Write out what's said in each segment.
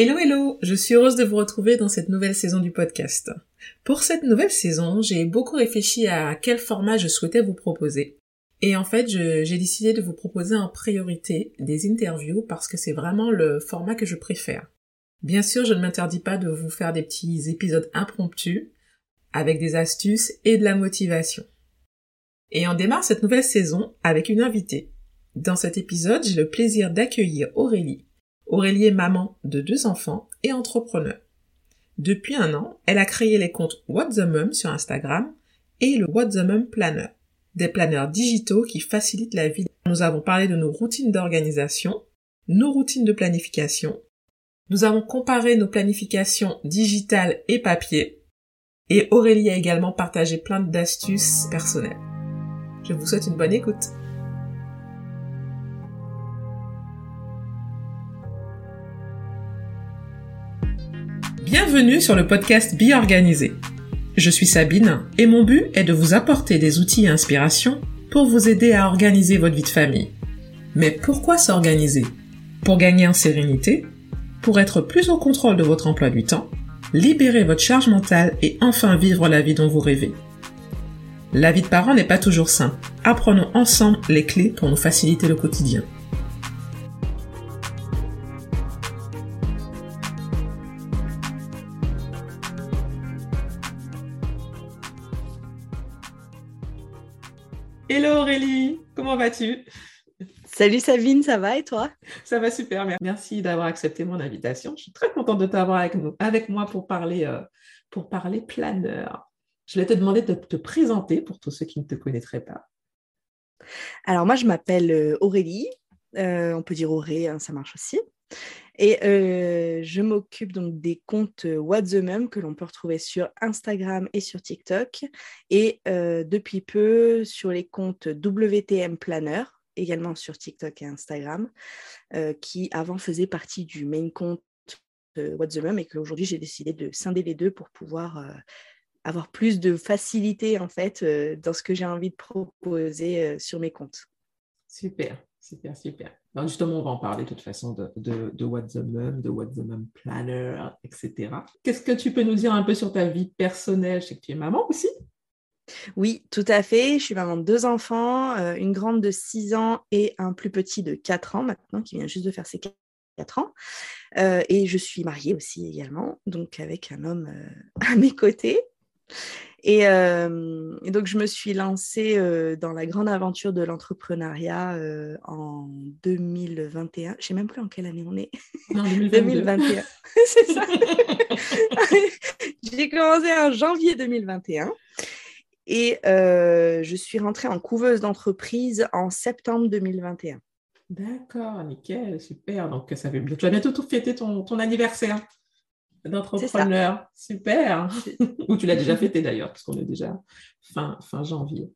Hello hello, je suis heureuse de vous retrouver dans cette nouvelle saison du podcast. Pour cette nouvelle saison, j'ai beaucoup réfléchi à quel format je souhaitais vous proposer. Et en fait, j'ai décidé de vous proposer en priorité des interviews parce que c'est vraiment le format que je préfère. Bien sûr, je ne m'interdis pas de vous faire des petits épisodes impromptus avec des astuces et de la motivation. Et on démarre cette nouvelle saison avec une invitée. Dans cet épisode, j'ai le plaisir d'accueillir Aurélie, Aurélie est maman de deux enfants et entrepreneur. Depuis un an, elle a créé les comptes What the Mum sur Instagram et le What the Mum Planner, des planners digitaux qui facilitent la vie. Nous avons parlé de nos routines d'organisation, nos routines de planification. Nous avons comparé nos planifications digitales et papier. Et Aurélie a également partagé plein d'astuces personnelles. Je vous souhaite une bonne écoute. Bienvenue sur le podcast Be Organisé. Je suis Sabine et mon but est de vous apporter des outils et inspirations pour vous aider à organiser votre vie de famille. Mais pourquoi s'organiser? Pour gagner en sérénité, pour être plus au contrôle de votre emploi du temps, libérer votre charge mentale et enfin vivre la vie dont vous rêvez? La vie de parent n'est pas toujours simple. Apprenons ensemble les clés pour nous faciliter le quotidien. Hello Aurélie, comment vas-tu? Salut Sabine, ça va et toi? Ça va super, merci d'avoir accepté mon invitation. Je suis très contente de t'avoir avec, avec moi pour parler, euh, pour parler planeur. Je vais te demander de te présenter pour tous ceux qui ne te connaîtraient pas. Alors moi, je m'appelle euh, Aurélie, euh, on peut dire Auré, hein, ça marche aussi. Et euh, je m'occupe donc des comptes euh, What the Mum que l'on peut retrouver sur Instagram et sur TikTok. Et euh, depuis peu sur les comptes WTM Planner, également sur TikTok et Instagram, qui avant faisaient partie du main compte What the Mum et qu'aujourd'hui j'ai décidé de scinder les deux pour pouvoir avoir plus de facilité en fait dans ce que j'ai envie de proposer sur mes comptes. Super. Super, super. Justement, on va en parler de toute façon de, de, the Mum, de What the Mum Planner, etc. Qu'est-ce que tu peux nous dire un peu sur ta vie personnelle? Je sais que tu es maman aussi. Oui, tout à fait. Je suis maman de deux enfants, euh, une grande de 6 ans et un plus petit de 4 ans maintenant, qui vient juste de faire ses 4 ans. Euh, et je suis mariée aussi également, donc avec un homme euh, à mes côtés. Euh, et, donc, je me suis lancée euh, dans la grande aventure de l'entrepreneuriat euh, en 2021. Je ne sais même plus en quelle année on est. Non, 2021. C'est ça. J'ai commencé en janvier 2021. Et je suis rentrée en couveuse d'entreprise en septembre 2021. D'accord, nickel, super. Donc, ça fait... tu vas bientôt tout fêter ton, ton anniversaire d'entrepreneur. Super. Ou tu l'as déjà fêté d'ailleurs, parce qu'on est déjà fin, fin janvier.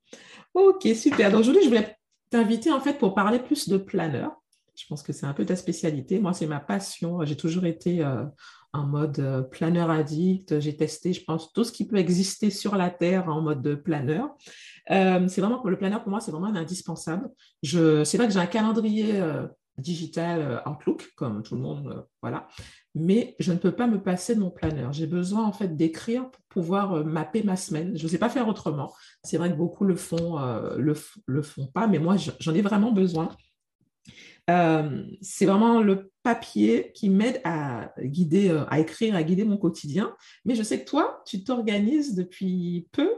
Ok, super. Donc aujourd'hui, je voulais t'inviter en fait pour parler plus de planeur. Je pense que c'est un peu ta spécialité. Moi, c'est ma passion. J'ai toujours été euh, en mode euh, planeur addict. J'ai testé, je pense, tout ce qui peut exister sur la Terre en mode planeur. Euh, c'est vraiment, le planeur pour moi, c'est vraiment indispensable. Je, c'est vrai que j'ai un calendrier digital Outlook, comme tout le monde, voilà mais je ne peux pas me passer de mon planeur. J'ai besoin en fait d'écrire pour pouvoir euh, mapper ma semaine. Je ne sais pas faire autrement. C'est vrai que beaucoup le font, euh, le, le font pas, mais moi j'en ai vraiment besoin. Euh, c'est vraiment le papier qui m'aide à guider, à écrire, à guider mon quotidien. Mais je sais que toi, tu t'organises depuis peu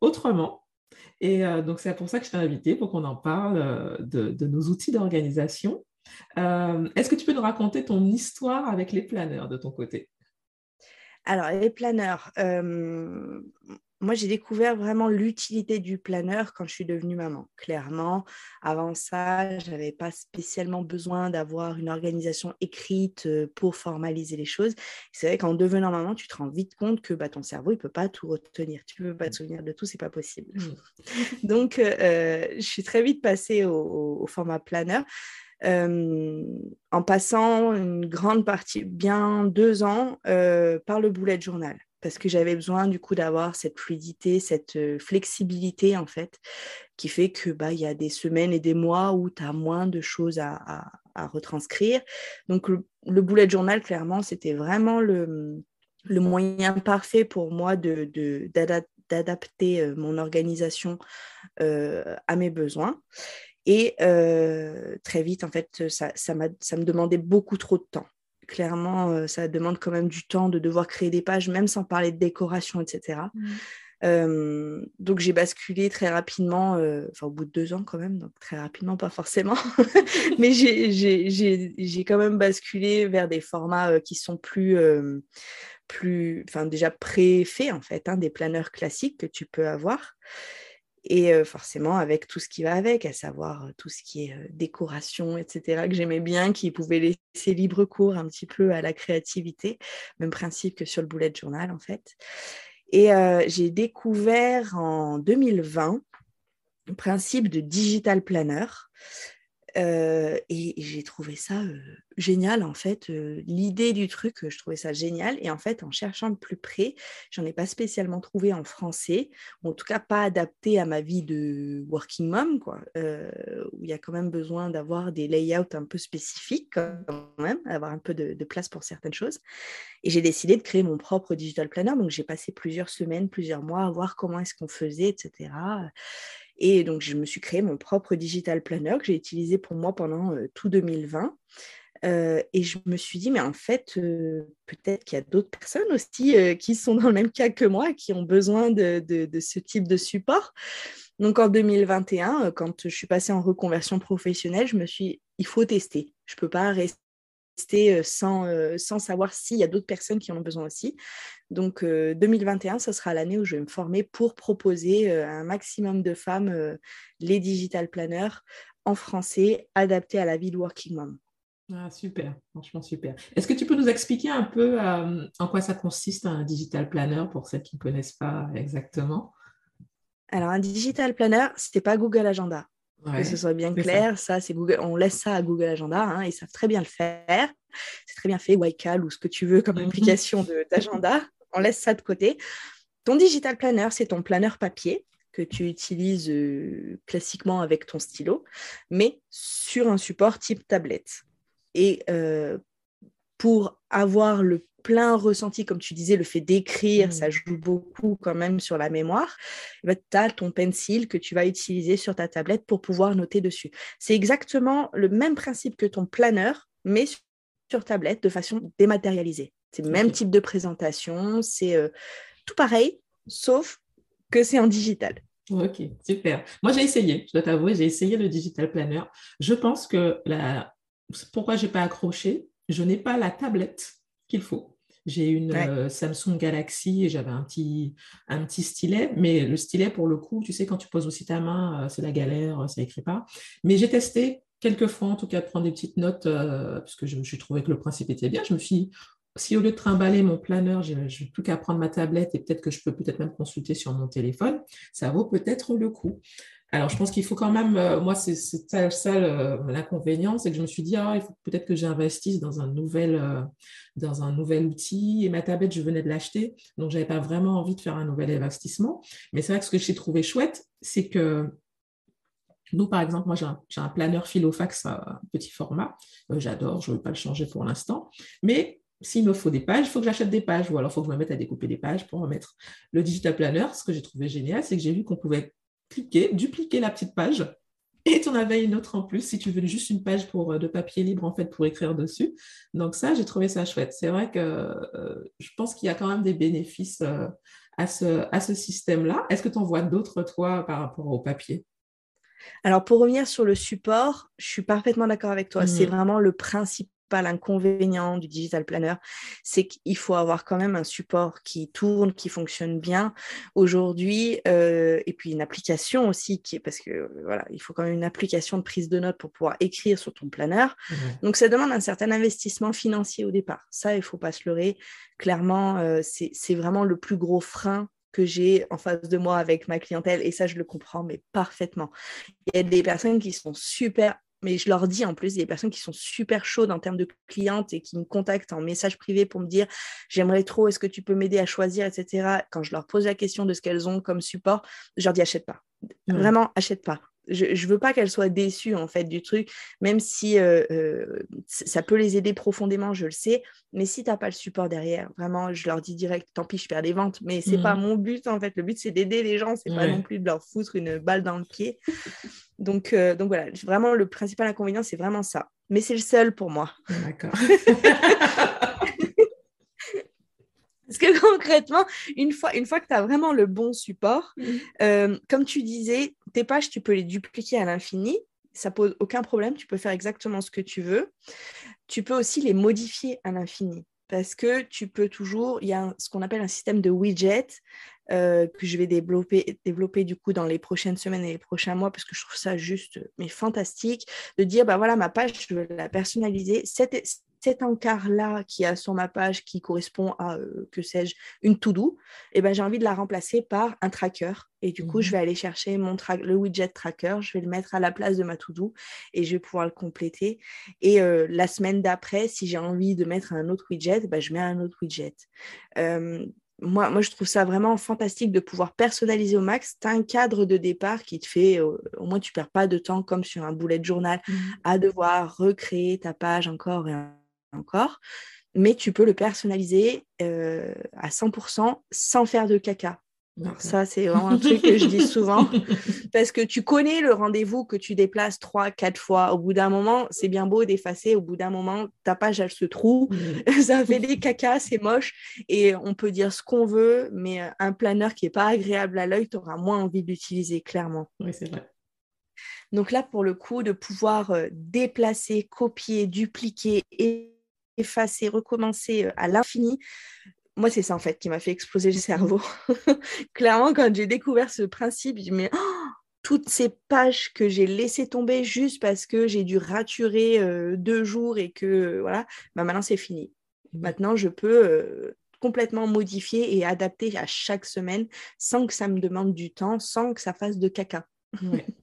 autrement. Et donc, c'est pour ça que je t'ai invité, pour qu'on en parle de, de, nos outils d'organisation. Euh, est-ce que tu peux nous raconter ton histoire avec les planeurs de ton côté? Alors, les planeurs, euh, moi j'ai découvert vraiment l'utilité du planeur quand je suis devenue maman. Clairement, avant ça, je n'avais pas spécialement besoin d'avoir une organisation écrite euh, pour formaliser les choses. C'est vrai qu'en devenant maman, tu te rends vite compte que bah, ton cerveau, il ne peut pas tout retenir. Tu ne peux pas te souvenir de tout, c'est pas possible. Mmh. Donc, je suis très vite passée au, au format planeur. Euh, en passant une grande partie, bien deux ans, euh, par le bullet journal. parce que j'avais besoin du coup d'avoir cette fluidité, cette flexibilité en fait, qui fait que bah il y a des semaines et des mois où tu as moins de choses à, retranscrire. Donc le, le, bullet journal, clairement, c'était vraiment le, le, moyen parfait pour moi de, d'adapter mon organisation à mes besoins. Et très vite, en fait, ça, ça, ça me demandait beaucoup trop de temps clairement, euh, ça demande quand même du temps de devoir créer des pages, même sans parler de décoration, etc. Mmh. Euh, donc j'ai basculé très rapidement, euh, enfin au bout de deux ans quand même, donc très rapidement, pas forcément, mais j'ai quand même basculé vers des formats qui sont plus, plus enfin déjà préfaits en fait, hein, des planeurs classiques que tu peux avoir et forcément avec tout ce qui va avec, à savoir tout ce qui est décoration, etc., que j'aimais bien, qui pouvait laisser libre cours un petit peu à la créativité, même principe que sur le bullet journal en fait. Et j'ai découvert en 2020 le principe de digital planner. Et, j'ai trouvé ça génial, en fait. L'idée du truc, je trouvais ça génial. Et en fait, en cherchant de plus près, j'en ai pas spécialement trouvé en français, ou en tout cas pas adapté à ma vie de working mom, quoi, où il y a quand même besoin d'avoir des layouts un peu spécifiques, quand même, avoir un peu de place pour certaines choses. Et j'ai décidé de créer mon propre digital planner. Donc, j'ai passé plusieurs semaines, plusieurs mois à voir comment est-ce qu'on faisait, etc. Et donc, je me suis créé mon propre digital planner que j'ai utilisé pour moi pendant euh, tout 2020. Euh, et je me suis dit, mais en fait, euh, peut-être qu'il y a d'autres personnes aussi qui sont dans le même cas que moi, qui ont besoin de, ce type de support. Donc en 2021, quand je suis passée en reconversion professionnelle, je me suis dit, il faut tester. Je ne peux pas rester sans, euh, sans savoir s'il y a d'autres personnes qui en ont besoin aussi. Donc 2021, euh, ce sera l'année où je vais me former pour proposer à un maximum de femmes les digital planners en français adaptés à la vie de working mom. Ah, super, franchement super. Est-ce que tu peux nous expliquer un peu en quoi ça consiste un digital planner pour celles qui ne connaissent pas exactement? Alors, un digital planner, ce n'est pas Google Agenda que ce soit bien clair. Ça, c'est Google. On laisse ça à Google Agenda. Hein, ils savent très bien le faire. C'est très bien fait. Wycal ou ce que tu veux comme mhm. application d'agenda. on laisse ça de côté. Ton digital planner, c'est ton planeur papier que tu utilises euh, classiquement avec ton stylo, mais sur un support type tablette. Et euh, pour avoir le plein ressenti, comme tu disais, le fait d'écrire, ça mmh. joue beaucoup quand même sur la mémoire, eh ben, tu as ton pencil que tu vas utiliser sur ta tablette pour pouvoir noter dessus. C'est exactement le même principe que ton planeur, mais sur tablette de façon dématérialisée. C'est le même type de présentation, c'est euh, tout pareil, sauf que c'est en digital. Ok, super. Moi, j'ai essayé, je dois t'avouer, j'ai essayé le digital planner. Je pense que la... pourquoi je n'ai pas accroché, je n'ai pas la tablette qu'il faut. J'ai une euh, Samsung Galaxy et j'avais un petit, un petit stylet. Mais le stylet, pour le coup, tu sais, quand tu poses aussi ta main, euh, c'est la galère, ça n'écrit pas. Mais j'ai testé quelques fois, en tout cas, de prendre des petites notes, euh, parce que je me suis trouvé que le principe était bien. Je me suis dit, si au lieu de trimballer mon planeur, je n'ai plus qu'à prendre ma tablette et peut-être que je peux peut-être même consulter sur mon téléphone, ça vaut peut-être le coup. Alors, je pense qu'il faut quand même, euh, moi, c'est ça, l'inconvénient, c'est que je me suis dit, ah, il faut peut-être que j'investisse dans, un nouvel, euh, dans un nouvel outil. Et ma tablette, je venais de l'acheter, donc je n'avais pas vraiment envie de faire un nouvel investissement. Mais c'est vrai que ce que j'ai trouvé chouette, c'est que nous, par exemple, moi, j'ai un, un, planeur Filofax à petit format. Euh, j'adore, je ne veux pas le changer pour l'instant. Mais s'il me faut des pages, il faut que j'achète des pages ou alors il faut que je me mette à découper des pages pour remettre le digital planner. Ce que j'ai trouvé génial, c'est que j'ai vu qu'on pouvait cliquer, dupliquer la petite page et tu en avais une autre en plus si tu veux juste une page pour, euh, de papier libre en fait pour écrire dessus. Donc ça, j'ai trouvé ça chouette. C'est vrai que euh, je pense qu'il y a quand même des bénéfices euh, à ce, à ce système-là. Est-ce que tu en vois d'autres, toi, par rapport au papier? Alors, pour revenir sur le support, je suis parfaitement d'accord avec toi. C'est mmh. vraiment le principe pas l'inconvénient du digital planner, c'est qu'il faut avoir quand même un support qui tourne, qui fonctionne bien aujourd'hui, euh, et puis une application aussi, qui est, parce que voilà, il faut quand même une application de prise de notes pour pouvoir écrire sur ton planeur. Donc ça demande un certain investissement financier au départ. Ça, il faut pas se leurrer. Clairement, euh, c'est vraiment le plus gros frein que j'ai en face de moi avec ma clientèle, et ça, je le comprends, mais parfaitement. Il y a des personnes qui sont super mais je leur dis en plus, il y a des personnes qui sont super chaudes en termes de clientes et qui me contactent en message privé pour me dire j'aimerais trop, est-ce que tu peux m'aider à choisir, etc. Quand je leur pose la question de ce qu'elles ont comme support, je leur dis achète pas. Vraiment, achète pas je ne veux pas qu'elles soient déçues en fait du truc, même si euh, euh, ça peut les aider profondément, je le sais. Mais si tu n'as pas le support derrière, vraiment, je leur dis direct, tant pis, je perds des ventes. Mais c'est n'est pas mmh. mon but en fait. Le but c'est d'aider les gens, c'est pas non plus de leur foutre une balle dans le pied. Donc, euh, donc voilà, vraiment le principal inconvénient c'est vraiment ça. Mais c'est le seul pour moi. D'accord. Parce que concrètement, une fois, une fois que tu as vraiment le bon support, mmh. euh, comme tu disais, tes pages, tu peux les dupliquer à l'infini. Ça pose aucun problème. Tu peux faire exactement ce que tu veux. Tu peux aussi les modifier à l'infini. Parce que tu peux toujours, il y a ce qu'on appelle un système de widget euh, que je vais développer, développer du coup dans les prochaines semaines et les prochains mois parce que je trouve ça juste mais fantastique de dire bah voilà ma page je veux la personnaliser cette, cet encart-là qui a sur ma page qui correspond à, euh, que sais-je, une to-do, et eh ben, j'ai envie de la remplacer par un tracker. Et du coup, je mmh vais aller chercher mon le widget tracker, je vais le mettre à la place de ma to-do et je vais pouvoir le compléter. Et euh, la semaine d'après, si j'ai envie de mettre un autre widget, ben, je mets un autre widget. moi, moi, je trouve ça vraiment fantastique de pouvoir personnaliser au max. Tu as un cadre de départ qui te fait, au moins tu perds pas de temps comme sur un bullet journal mmh à devoir recréer ta page encore et encore, mais tu peux le personnaliser euh, à 100% sans faire de caca. ça, c'est vraiment un truc que je dis souvent parce que tu connais le rendez-vous que tu déplaces trois, quatre fois. Au bout d'un moment, c'est bien beau d'effacer. Au bout d'un moment, ta page, elle se trouve. ça fait des cacas, c'est moche. Et on peut dire ce qu'on veut, mais un planeur qui n'est pas agréable à l'œil, tu auras moins envie d'utiliser, clairement. Oui, c'est vrai. Donc là, pour le coup, de pouvoir euh, déplacer, copier, dupliquer et effacer, recommencer euh, à l'infini. Moi, c'est ça en fait qui m'a fait exploser le cerveau. Clairement, quand j'ai découvert ce principe, je me oh, toutes ces pages que j'ai laissées tomber juste parce que j'ai dû raturer euh, deux jours et que voilà, bah maintenant c'est fini. Mmh. Maintenant, je peux euh, complètement modifier et adapter à chaque semaine sans que ça me demande du temps, sans que ça fasse de caca.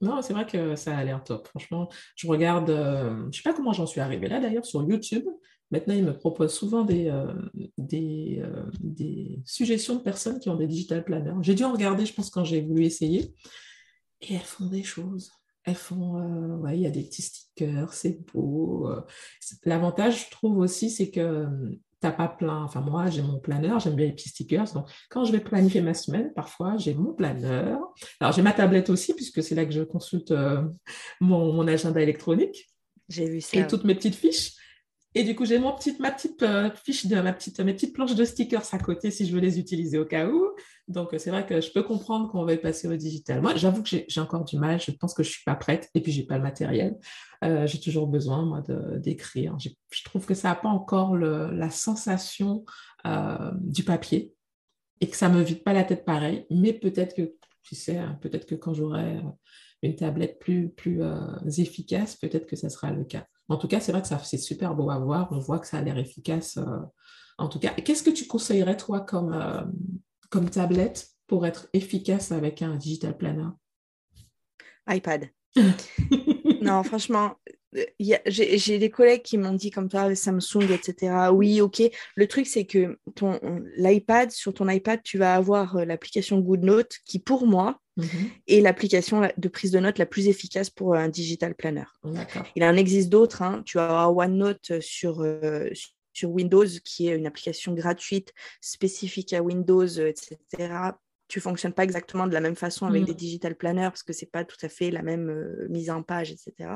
Non, c'est vrai que ça a l'air top. Franchement, je regarde, je ne sais pas comment j'en suis arrivée là d'ailleurs sur YouTube. Maintenant, ils me proposent souvent des, euh, euh, des, suggestions de personnes qui ont des digital planners. J'ai dû en regarder, je pense, quand j'ai voulu essayer. Et elles font des choses. Elles font, euh, ouais, il y a des petits stickers, c'est beau. L'avantage, je trouve aussi, c'est que tu n'as pas plein. Enfin, moi, j'ai mon planeur, j'aime bien les petits stickers. Donc, quand je vais planifier ma semaine, parfois, j'ai mon planeur. Alors, j'ai ma tablette aussi, puisque c'est là que je consulte mon, mon, agenda électronique. J'ai vu ça. Et toutes mes petites fiches. Et du coup, j'ai mon petite, ma petite euh, fiche de ma petite, mes petites planches de stickers à côté si je veux les utiliser au cas où. Donc, euh, c'est vrai que je peux comprendre qu'on va passer au digital. Moi, j'avoue que j'ai encore du mal. Je pense que je suis pas prête et puis j'ai pas le matériel. Euh, j'ai toujours besoin, moi, d'écrire. Je trouve que ça n'a pas encore le, la sensation du papier et que ça me vide pas la tête pareil. Mais peut-être que, tu sais, hein, peut-être que quand j'aurai une tablette plus, plus efficace, peut-être que ça sera le cas. En tout cas, c'est vrai que c'est super beau à voir. On voit que ça a l'air efficace. Euh, en tout cas, qu'est-ce que tu conseillerais, toi, comme, euh, comme tablette pour être efficace avec un digital planner? iPad. non, franchement, j'ai des collègues qui m'ont dit comme toi, Samsung, etc. Oui, ok. Le truc, c'est que l'iPad, sur ton iPad, tu vas avoir euh, l'application GoodNote qui, pour moi, mhm. est l'application de prise de notes la plus efficace pour un digital planner. Il en existe d'autres. Hein. Tu vas avoir OneNote sur, euh, sur Windows, qui est une application gratuite spécifique à Windows, etc tu fonctionnes pas exactement de la même façon avec mm. des digital planners parce que c'est pas tout à fait la même euh, mise en page, etc.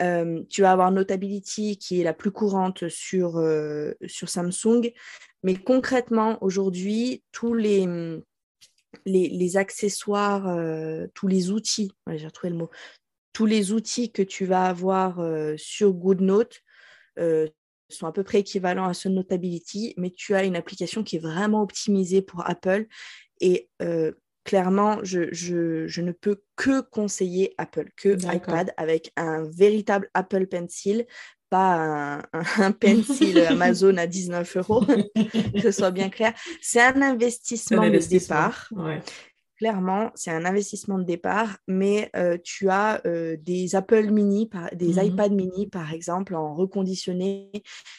Euh, tu vas avoir Notability qui est la plus courante sur, euh, sur Samsung. Mais concrètement, aujourd'hui, tous les, les, les accessoires, euh, tous les outils, j'ai retrouvé le mot, tous les outils que tu vas avoir sur GoodNote sont à peu près équivalents à ce Notability, mais tu as une application qui est vraiment optimisée pour Apple. Et clairement, je, ne peux que conseiller Apple, que iPad avec un véritable Apple Pencil, pas un, pencil Amazon à 19 euros, que ce soit bien clair. C'est un investissement, de départ. clairement, c'est un investissement de départ, mais euh, tu as euh, des Apple mini, des mmh iPad mini, par exemple, en reconditionné,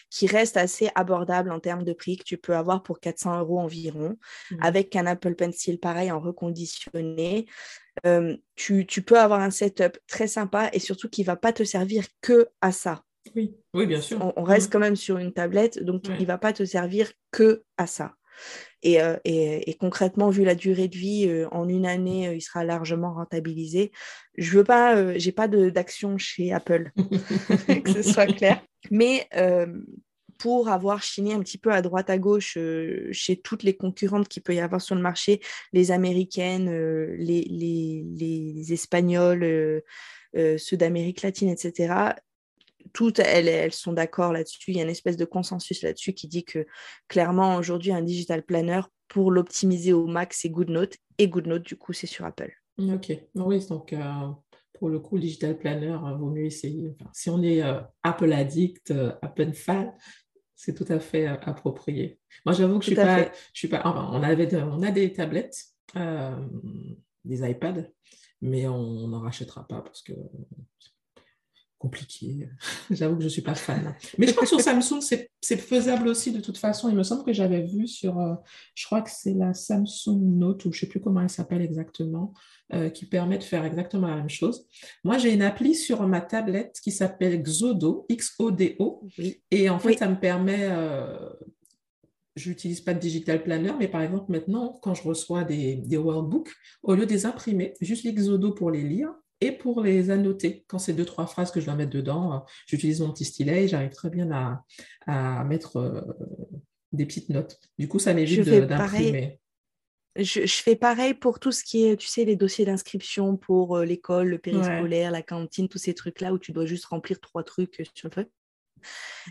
qui restent assez abordables en termes de prix, que tu peux avoir pour 400 euros environ, avec un Apple Pencil pareil en reconditionné. tu, peux avoir un setup très sympa et surtout qui ne va pas te servir que à ça. Oui, oui bien sûr. On, reste mmh. quand même sur une tablette, donc il ne va pas te servir que à ça. Euh, et, concrètement, vu la durée de vie, euh, en une année, euh, il sera largement rentabilisé. Je veux pas, j'ai pas d'action chez Apple, que ce soit clair. Mais pour avoir chiné un petit peu à droite à gauche chez toutes les concurrentes qu'il peut y avoir sur le marché, les américaines, les, les, les, espagnols, ceux d'Amérique latine, etc., toutes elles, sont d'accord là-dessus. Il y a une espèce de consensus là-dessus qui dit que clairement, aujourd'hui, un digital planner, pour l'optimiser au max, c'est GoodNote. Et GoodNote, du coup, c'est sur Apple. Ok. Oui, donc euh, pour le coup, le digital planner, euh, vaut mieux essayer. si on est euh, Apple addict, Apple fan, c'est tout à fait approprié. Moi, j'avoue que je suis pas, je suis pas. on avait, on a des tablettes, des iPads, mais on n'en rachètera pas parce que compliqué. J'avoue que je ne suis pas fan. Mais je crois que sur Samsung, c'est faisable aussi de toute façon. Il me semble que j'avais vu sur, euh, je crois que c'est la Samsung Note, ou je ne sais plus comment elle s'appelle exactement, euh, qui permet de faire exactement la même chose. Moi, j'ai une appli sur ma tablette qui s'appelle Xodo, X-O-D-O. Et en fait, ça me permet... Euh, je n'utilise pas de digital planner, mais par exemple, maintenant, quand je reçois des, des workbooks, au lieu de les imprimer, juste l'Xodo pour les lire, et pour les annoter. Quand c'est deux, trois phrases que je dois mettre dedans, euh, j'utilise mon petit stylet et j'arrive très bien à, mettre euh, des petites notes. Du coup, ça m'évite d'imprimer. Je, fais pareil pour tout ce qui est, tu sais, les dossiers d'inscription pour euh, l'école, le périscolaire, la cantine, tous ces trucs-là où tu dois juste remplir trois trucs sur le truc.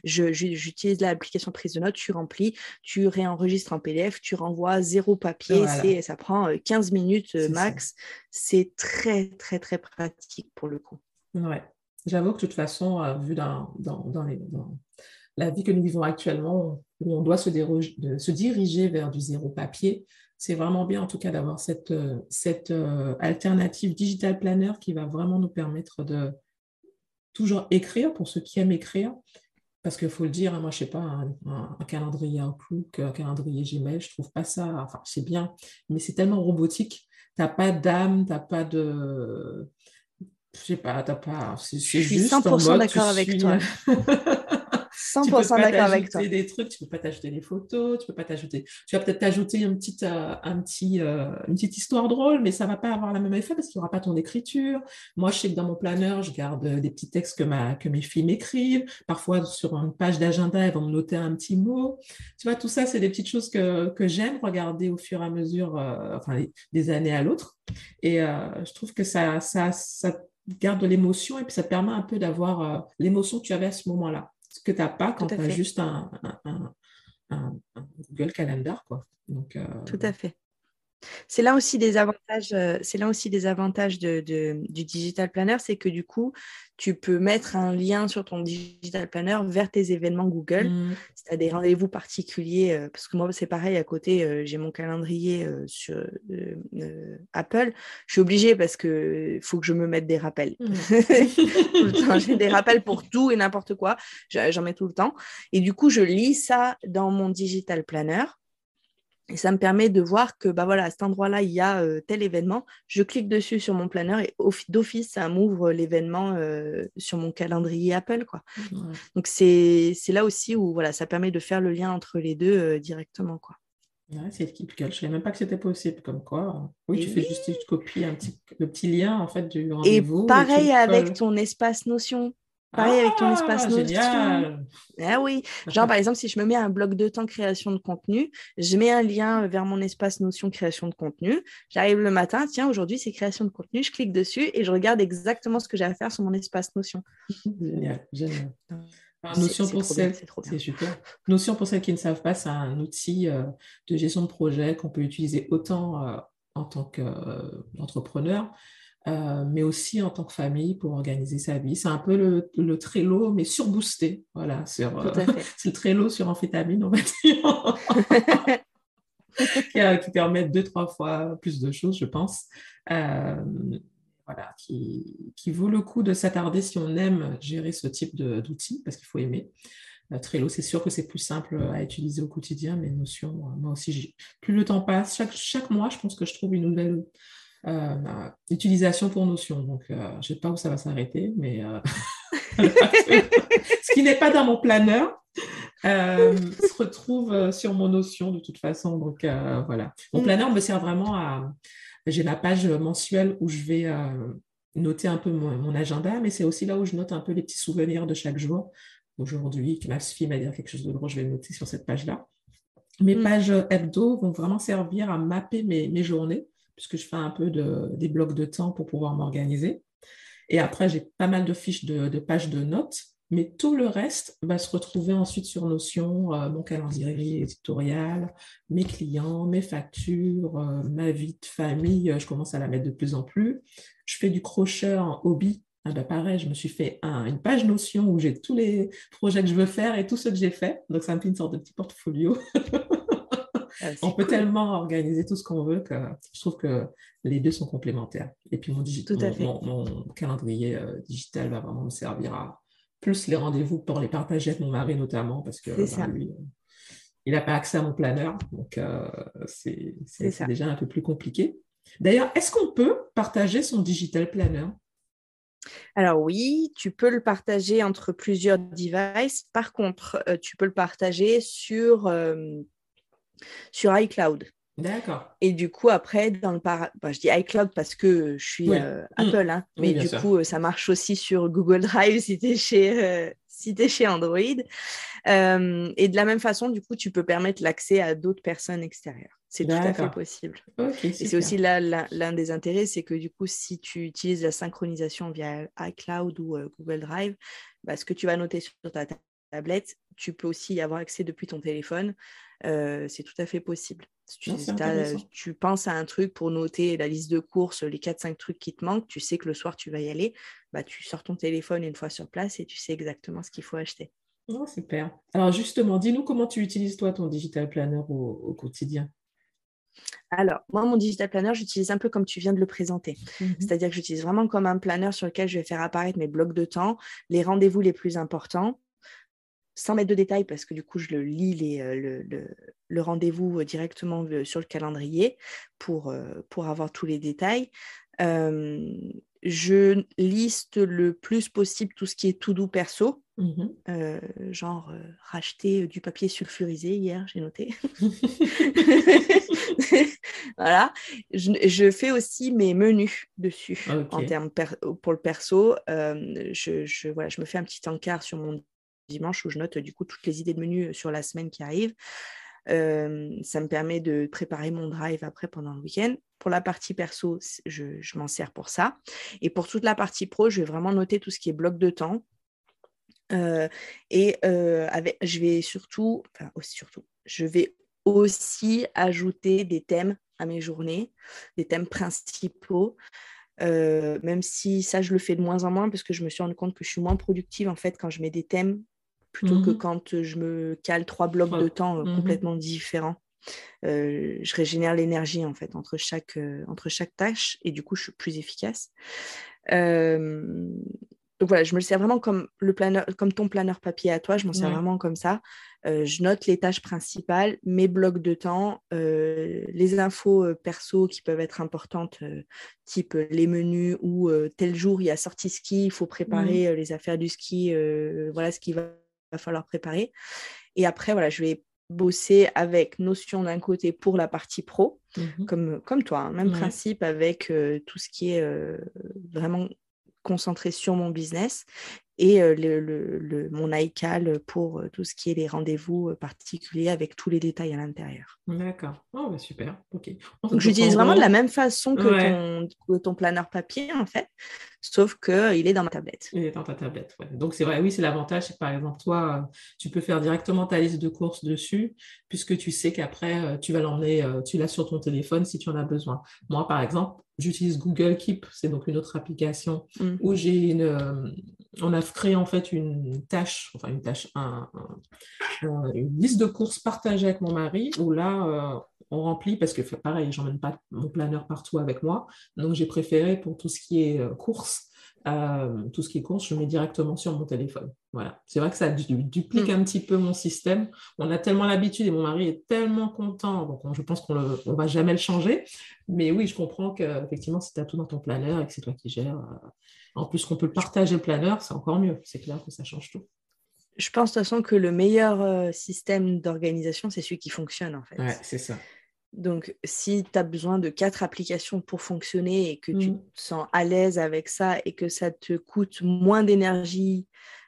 J'utilise l'application prise de notes, tu remplis, tu réenregistres en PDF, tu renvoies zéro papier, ça prend 15 euh, minutes euh, max. C'est très, très, très pratique pour le coup. Ouais. J'avoue que de toute façon, euh, vu dans, dans, la vie que nous vivons actuellement, où on doit se, se diriger vers du zéro papier, c'est vraiment bien en tout cas d'avoir cette, cette alternative digital planner qui va vraiment nous permettre de, toujours écrire pour ceux qui aiment écrire. Parce qu'il faut le dire, hein, moi, je sais pas, un, calendrier Outlook, un calendrier Gmail, je trouve pas ça, enfin, c'est bien, mais c'est tellement robotique. Tu n'as pas d'âme, tu n'as pas de. Je sais pas, tu n'as pas. C'est juste 100% d'accord avec toi. 100% d'accord avec toi. des trucs, tu peux pas t'ajouter des photos, tu peux pas t'ajouter. Tu vas peut-être t'ajouter une petite, euh, un petit, euh, une petite histoire drôle, mais ça va pas avoir le même effet parce qu'il n'y aura pas ton écriture. Moi, je sais que dans mon planeur, je garde euh, des petits textes que, ma, que mes filles m'écrivent. Parfois, sur une page d'agenda, elles vont me noter un petit mot. Tu vois, tout ça, c'est des petites choses que, que j'aime regarder au fur et à mesure, enfin, des années à l'autre. Et je trouve que ça, ça, ça garde de l'émotion et puis ça te permet un peu d'avoir l'émotion que tu avais à ce moment-là que tu n'as pas quand tu as juste un, Google Calendar. Quoi. Donc, euh, Tout à fait. C'est là aussi des avantages, euh, c'est là aussi des avantages de, du digital planner, c'est que du coup, tu peux mettre un lien sur ton digital planner vers tes événements Google. Mmh. Si tu as des rendez-vous particuliers, euh, parce que moi, c'est pareil, à côté, euh, j'ai mon calendrier sur Apple. Je suis obligée parce qu'il faut que je me mette des rappels. Mmh. j'ai des rappels pour tout et n'importe quoi. J'en mets tout le temps. Et du coup, je lis ça dans mon digital planner. Et ça me permet de voir que bah voilà, à cet endroit-là, il y a euh, tel événement. Je clique dessus sur mon planner et d'office, ça m'ouvre l'événement euh, sur mon calendrier Apple. Quoi. Donc, c'est là aussi où voilà, ça permet de faire le lien entre les deux euh, directement. Quoi. Ouais, c'est Je ne savais même pas que c'était possible. Comme quoi, oui, tu fais juste une copie, un petit, le petit lien en fait, du rendez-vous. Et pareil avec ton espace Notion. Pareil avec ton espace ah, Notion. Ah oui. Genre, par exemple, si je me mets un bloc de temps création de contenu, je mets un lien vers mon espace Notion création de contenu. J'arrive le matin, tiens, aujourd'hui, c'est création de contenu. Je clique dessus et je regarde exactement ce que j'ai à faire sur mon espace Notion. Génial, génial. Notion pour celles, c'est super. Notion pour celles qui ne savent pas, c'est un outil euh, de gestion de projet qu'on peut utiliser autant euh, en tant qu'entrepreneur, euh, mais aussi en tant que famille pour organiser sa vie. C'est un peu le, le Trello, mais surboosté. Voilà, sur, euh, c'est le Trello sur amphétamine, on va dire. qui, permettent deux, trois fois plus de choses, je pense. Euh, voilà, qui, qui, vaut le coup de s'attarder si on aime gérer ce type d'outils, parce qu'il faut aimer. Euh, Trello, c'est sûr que c'est plus simple à utiliser au quotidien, mais Notion, moi aussi, plus le temps passe, chaque, chaque mois, je pense que je trouve une nouvelle euh, utilisation pour Notion. Donc, je ne sais pas où ça va s'arrêter, mais ce qui n'est pas dans mon planeur se retrouve sur mon Notion de toute façon. Donc, voilà. Mon mm. planeur me sert vraiment à, j'ai ma page mensuelle où je vais euh, noter un peu mon, agenda, mais c'est aussi là où je note un peu les petits souvenirs de chaque jour. Aujourd'hui, ma fille m'a dit quelque chose de drôle, je vais le noter sur cette page-là. Mes mm. pages hebdo vont vraiment servir à mapper mes, journées, puisque je fais un peu de, des blocs de temps pour pouvoir m'organiser. Et après, j'ai pas mal de fiches de pages de notes mais tout le reste va se retrouver ensuite sur Notion, euh, mon calendrier éditorial, mes clients, mes factures, euh, ma vie de famille, euh, je commence à la mettre de plus en plus. Je fais du crochet en hobby. Ah bah pareil, je me suis fait une page Notion où j'ai tous les projets que je veux faire et tout ce que j'ai fait. Donc ça me fait une sorte de petit portfolio. Ah, on peut tellement organiser tout ce qu'on veut que je trouve que les deux sont complémentaires. Et puis mon, mon calendrier digital va vraiment me servir à, plus les rendez-vous pour les partager avec mon mari notamment, parce que bah, lui, il n'a pas accès à mon planeur, donc euh, c'est déjà un peu plus compliqué. D'ailleurs, est-ce qu'on peut partager son digital planner alors oui, tu peux le partager entre plusieurs devices. Par contre, euh, tu peux le partager sur, euh, sur iCloud. D'accord. Et du coup, après, dans le par... je dis iCloud parce que je suis euh, mm. Apple, hein, mais du coup, euh, ça marche aussi sur Google Drive si tu es, chez, euh, si chez Android. et de la même façon, du coup, tu peux permettre l'accès à d'autres personnes extérieures. C'est tout à fait possible. et c'est aussi l'un des intérêts, c'est que du coup, si tu utilises la synchronisation via iCloud ou Google Drive, bah, ce que tu vas noter sur ta tablette, tu peux aussi y avoir accès depuis ton téléphone. c'est tout à fait possible. Tu, tu, penses à un truc pour noter la liste de courses, les 4-5 trucs qui te manquent, tu sais que le soir tu vas y aller, bah, tu sors ton téléphone une fois sur place et tu sais exactement ce qu'il faut acheter. Oh, super. Alors justement, dis-nous comment tu utilises toi ton digital planner au, quotidien? Alors, moi, mon digital planner, j'utilise un peu comme tu viens de le présenter. Mmh C'est-à-dire que j'utilise vraiment comme un planner sur lequel je vais faire apparaître mes blocs de temps, les rendez-vous les plus importants, sans mettre de détails parce que du coup, je le lis les, euh, le, rendez-vous euh, directement euh, sur le calendrier pour, pour avoir tous les détails. je liste le plus possible tout ce qui est tout doux perso, mmh genre racheter du papier sulfurisé hier, j'ai noté. voilà. Je, fais aussi mes menus dessus en termes pour le perso. je, je, voilà, je me fais un petit encart sur mon dimanche où je note du coup toutes les idées de menu sur la semaine qui arrive. ça me permet de préparer mon drive après pendant le week-end. Pour la partie perso, je, m'en sers pour ça. Et pour toute la partie pro, je vais vraiment noter tout ce qui est bloc de temps. et avec, je vais surtout, enfin aussi surtout, je vais aussi ajouter des thèmes à mes journées, des thèmes principaux. même si ça, je le fais de moins en moins parce que je me suis rendu compte que je suis moins productive en fait quand je mets des thèmes plutôt que mmh quand je me cale trois blocs de temps mmh complètement différents. je régénère l'énergie en fait entre chaque, entre chaque tâche et du coup je suis plus efficace. donc voilà, je me le sers vraiment comme, le planeur, comme ton planeur papier à toi, je m'en sers vraiment comme ça. je note les tâches principales, mes blocs de temps, les infos perso qui peuvent être importantes, type les menus ou tel jour il y a sortie ski, il faut mmh. préparer les affaires du ski, voilà ce qui va va falloir préparer. Et après, voilà, je vais bosser avec Notion d'un côté pour la partie pro, mmh comme, comme toi, hein, même principe avec euh, tout ce qui est euh, vraiment concentré sur mon business et euh, le, le, mon iCal pour tout ce qui est les rendez-vous particuliers avec tous les détails à l'intérieur. D'accord. Oh, bah, super. Ok. Donc, j'utilise vraiment de la même façon que, ton, ton planeur papier, en fait, sauf qu'il est dans ma tablette. Il est dans ta tablette, ouais. Donc, c'est vrai, oui, c'est l'avantage, c'est que par exemple, toi, tu peux faire directement ta liste de courses dessus, puisque tu sais qu'après, euh, tu vas l'emmener, euh, tu l'as sur ton téléphone si tu en as besoin. Moi, par exemple, j'utilise Google Keep, c'est donc une autre application mmh. où j'ai une. Euh, on a créé en fait une tâche, enfin une tâche, une liste de courses partagée avec mon mari, où là, on remplit parce que pareil, j'emmène pas mon planeur partout avec moi. Donc j'ai préféré pour tout ce qui est euh, course, euh, tout ce qui est course, je mets directement sur mon téléphone. Voilà. C'est vrai que ça duplique mm. un petit peu mon système. On a tellement l'habitude et mon mari est tellement content. Donc je pense qu'on ne va jamais le changer. Mais oui, je comprends qu'effectivement, si tu as tout dans ton planeur et que c'est toi qui gères, en plus qu'on peut le partager le planeur, c'est encore mieux. C'est clair que ça change tout je pense de toute façon que le meilleur euh, système d'organisation, c'est celui qui fonctionne en fait. Ouais, c'est ça. Donc, si tu as besoin de quatre applications pour fonctionner et que tu mmh. te sens à l'aise avec ça et que ça te coûte moins d'énergie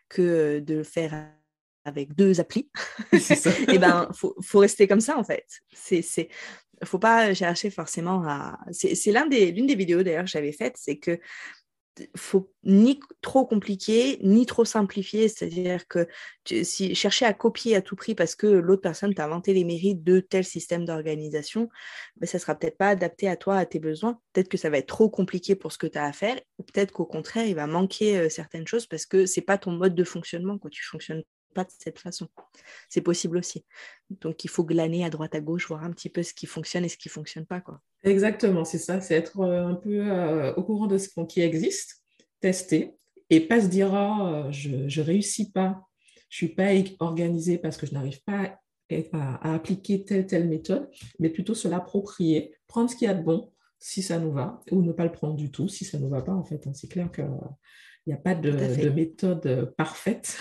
que de le faire avec deux applis, et eh ben faut, faut, rester comme ça en fait. C'est, faut pas chercher forcément à. C'est, l'un des, l'une des vidéos d'ailleurs que j'avais faite, c'est que faut ni trop compliquer ni trop simplifier, c'est-à-dire que si chercher à copier à tout prix parce que l'autre personne t'a inventé les mérites de tel système d'organisation, ben, ça sera peut-être pas adapté à toi, à tes besoins. Peut-être que ça va être trop compliqué pour ce que tu as à faire, peut-être qu'au contraire, il va manquer euh, certaines choses parce que c'est pas ton mode de fonctionnement, quand tu fonctionnes pas de cette façon. C'est possible aussi. Donc, il faut glaner à droite à gauche, voir un petit peu ce qui fonctionne et ce qui fonctionne pas. Quoi. Exactement, c'est ça. C'est être euh, un peu euh, au courant de ce qui existe, tester et pas se dire oh, je ne réussis pas, je ne suis pas organisée parce que je n'arrive pas à, appliquer telle telle méthode, mais plutôt se l'approprier, prendre ce qu'il y a de bon si ça nous va, ou ne pas le prendre du tout si ça ne nous va pas en fait. Hein. C'est clair qu'il n'y a pas de, de méthode parfaite.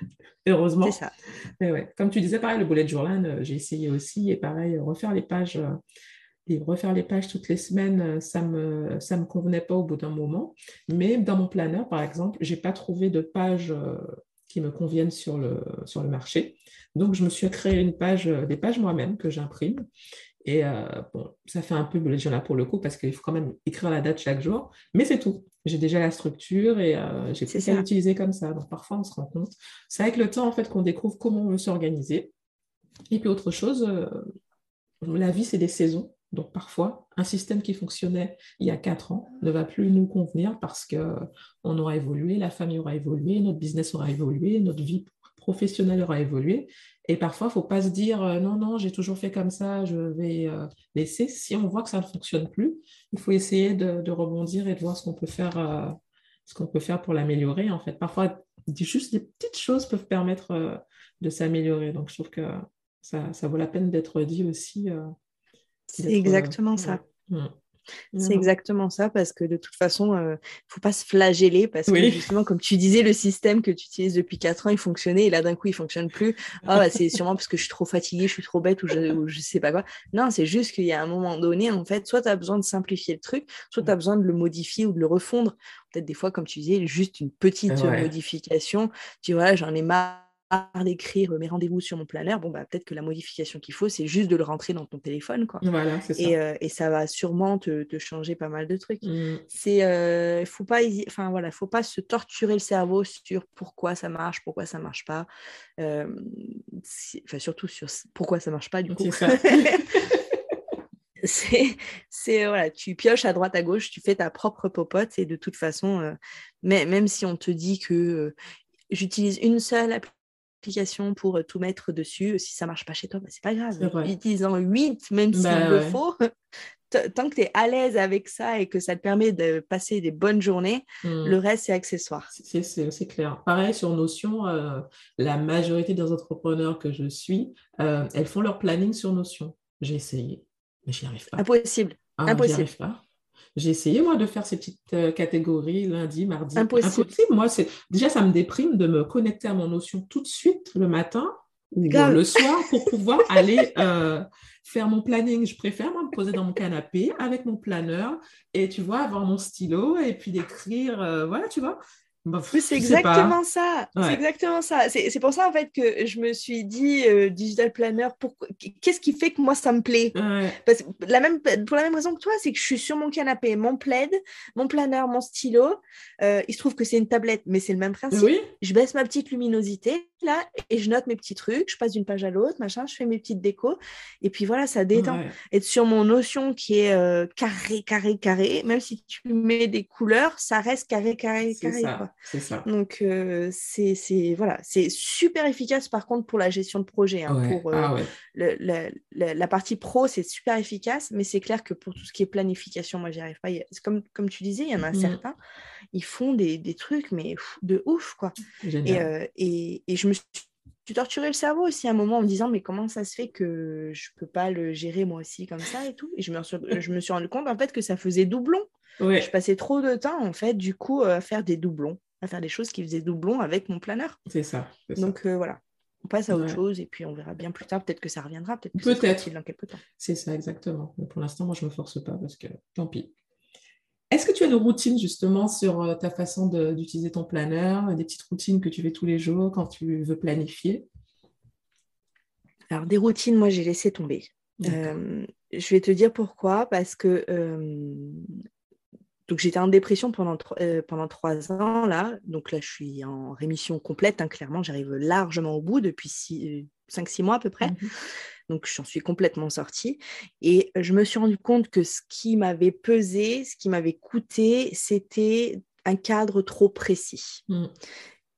heureusement. C'est ça. ouais. Comme tu disais, pareil, le bullet journal, euh, j'ai essayé aussi, et pareil, refaire les pages, euh, et refaire les pages toutes les semaines, euh, ça me, ça me convenait pas au bout d'un moment. Mais dans mon planeur, par exemple, j'ai pas trouvé de pages qui me conviennent sur le, sur le marché. Donc, je me suis créé une page, des pages moi-même que j'imprime. Et bon, ça fait un peu bullet journal pour le coup parce qu'il faut quand même écrire la date chaque jour, mais c'est tout j'ai déjà la structure et euh, j'ai qu'à l'utiliser comme ça. Donc parfois, on se rend compte. C'est avec le temps, en fait, qu'on découvre comment on veut s'organiser. Et puis autre chose, euh, la vie, c'est des saisons. Donc parfois, un système qui fonctionnait il y a quatre ans ne va plus nous convenir parce qu'on aura évolué, la famille aura évolué, notre business aura évolué, notre vie professionnelle aura évolué. Et parfois, il ne faut pas se dire euh, non, non, j'ai toujours fait comme ça, je vais euh, laisser. Si on voit que ça ne fonctionne plus, il faut essayer de, rebondir et de voir ce qu'on peut faire, euh, ce qu'on peut faire pour l'améliorer. En fait, parfois, juste des petites choses peuvent permettre de s'améliorer. Donc, je trouve que ça, ça vaut la peine d'être dit aussi. C'est exactement ça. Mm. C'est exactement ça, parce que de toute façon, il ne faut pas se flageller, parce que justement, comme tu disais, le système que tu utilises depuis 4 ans, il fonctionnait, et là, d'un coup, il ne fonctionne plus. Ah, bah, c'est sûrement parce que je suis trop fatiguée, je suis trop bête, ou je ne sais pas quoi. Non, c'est juste qu'il y a un moment donné, en fait, soit tu as besoin de simplifier le truc, soit tu as besoin de le modifier ou de le refondre. Peut-être des fois, comme tu disais, juste une petite modification. Tu vois, j'en ai marre d'écrire mes rendez-vous sur mon planeur, bon, bah, peut-être que la modification qu'il faut, c'est juste de le rentrer dans ton téléphone. Quoi. Voilà, ça. Et, euh, et, ça va sûrement te, te, changer pas mal de trucs. Mmh. C'est, euh, faut pas, enfin voilà, faut pas se torturer le cerveau sur pourquoi ça marche, pourquoi ça marche pas. Euh, enfin, surtout sur pourquoi ça marche pas du coup. c'est c'est voilà tu pioches à droite à gauche tu fais ta propre popote et de toute façon mais, même si on te dit que j'utilise une seule application pour tout mettre dessus. Si ça marche pas chez toi, bah, c'est pas grave. Utilisant 8, même si bah, il le faut, tant que tu es à l'aise avec ça et que ça te permet de passer des bonnes journées, mmh. le reste, c'est accessoire. C'est clair. Pareil, sur Notion, euh, la majorité des entrepreneurs que je suis, euh, elles font leur planning sur Notion. J'ai essayé, mais j'y arrive pas. Impossible. Ah, Impossible. Pas. J'ai essayé, moi, de faire ces petites euh, catégories lundi, mardi. Impossible. Moi, c'est déjà, ça me déprime de me connecter à mon notion tout de suite le matin ou le soir pour pouvoir aller euh, faire mon planning. Je préfère, moi, me poser dans mon canapé avec mon planeur et, tu vois, avoir mon stylo et puis d'écrire. Euh, voilà, tu vois. Bah, c'est exactement ça. C'est exactement ça. C'est pour ça en fait que je me suis dit euh, digital planner. Qu'est-ce qui fait que moi ça me plaît? Parce la même pour la même raison que toi, c'est que je suis sur mon canapé, mon plaid, mon planeur, mon stylo. Euh, il se trouve que c'est une tablette, mais c'est le même principe. Je baisse ma petite luminosité là et je note mes petits trucs. Je passe d'une page à l'autre, machin. Je fais mes petites décos et puis voilà, ça détend. Être sur mon notion qui est euh, carré, carré, carré. Même si tu mets des couleurs, ça reste carré, carré, carré. Ça. C'est ça. Donc, euh, c'est voilà, super efficace par contre pour la gestion de projet. Hein, pour, ah la, partie pro, c'est super efficace, mais c'est clair que pour tout ce qui est planification, moi, j'y arrive pas. Comme, comme tu disais, il y en a mmh. certains, ils font des, des trucs, mais de ouf, quoi. Et, et, et je me suis tu torturais le cerveau aussi à un moment en me disant mais comment ça se fait que je peux pas le gérer moi aussi comme ça et tout? Et je me suis, je me suis rendu compte en fait que ça faisait doublon je passais trop de temps en fait du coup à faire des doublons à faire des choses qui faisaient doublon avec mon planeur. C'est ça donc euh, voilà. On passe à autre chose et puis on verra bien plus tard. Peut-être que ça reviendra peut-être peut-être. dans quelques temps. C'est ça exactement. Mais pour l'instant moi je me force pas parce que tant pis. Est-ce que tu as une routine justement sur euh, ta façon d'utiliser ton planeur, des petites routines que tu fais tous les jours quand tu veux planifier? Alors, des routines, moi, j'ai laissé tomber. Euh, je vais te dire pourquoi. Parce que euh, donc j'étais en dépression pendant, pendant trois ans, là. Donc là, je suis en rémission complète, hein, clairement. J'arrive largement au bout depuis cinq, six mois à peu près. Mmh donc, j'en suis complètement sortie. Et je me suis rendu compte que ce qui m'avait pesé, ce qui m'avait coûté, c'était un cadre trop précis. Mmh.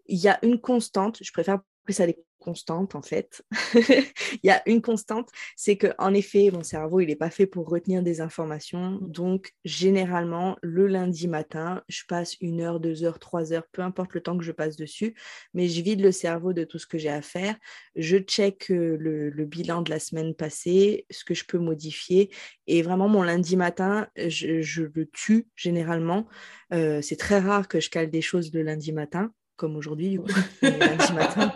Il y a une constante, je préfère appeler ça des constante en fait. il y a une constante, c'est que en effet, mon cerveau, il n'est pas fait pour retenir des informations. Donc, généralement, le lundi matin, je passe une heure, deux heures, trois heures, peu importe le temps que je passe dessus, mais je vide le cerveau de tout ce que j'ai à faire. Je check euh, le, bilan de la semaine passée, ce que je peux modifier. Et vraiment, mon lundi matin, je, le tue généralement. Euh, c'est très rare que je cale des choses le lundi matin comme aujourd'hui, du coup, lundi matin.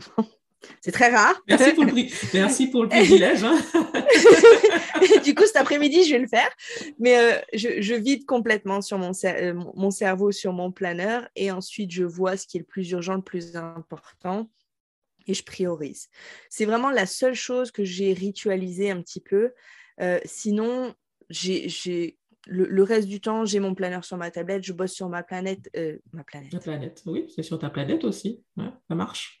C'est très rare. Merci pour le, Merci pour le privilège. Hein. du coup, cet après-midi, je vais le faire. Mais euh, je, vide complètement sur mon, euh, mon, cerveau, sur mon planeur. Et ensuite, je vois ce qui est le plus urgent, le plus important. Et je priorise. C'est vraiment la seule chose que j'ai ritualisé un petit peu. Euh, sinon, j'ai le, reste du temps, j'ai mon planeur sur ma tablette, je bosse sur ma planète. ma planète. Ma planète, oui, c'est sur ta planète aussi. ça marche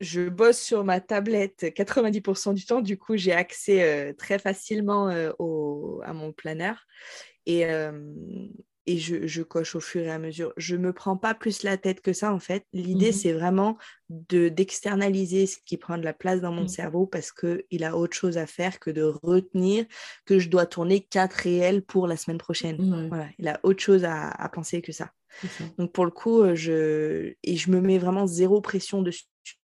je bosse sur ma tablette 90% du temps, du coup j'ai accès euh, très facilement euh, à mon planeur. Et, euh, et je, coche au fur et à mesure. Je ne me prends pas plus la tête que ça en fait. L'idée mmh c'est vraiment de, d'externaliser ce qui prend de la place dans mon mmh. cerveau parce qu'il a autre chose à faire que de retenir que je dois tourner quatre réels pour la semaine prochaine. Voilà, il a autre chose à, à penser que ça. Donc pour le coup, je, et je me mets vraiment zéro pression dessus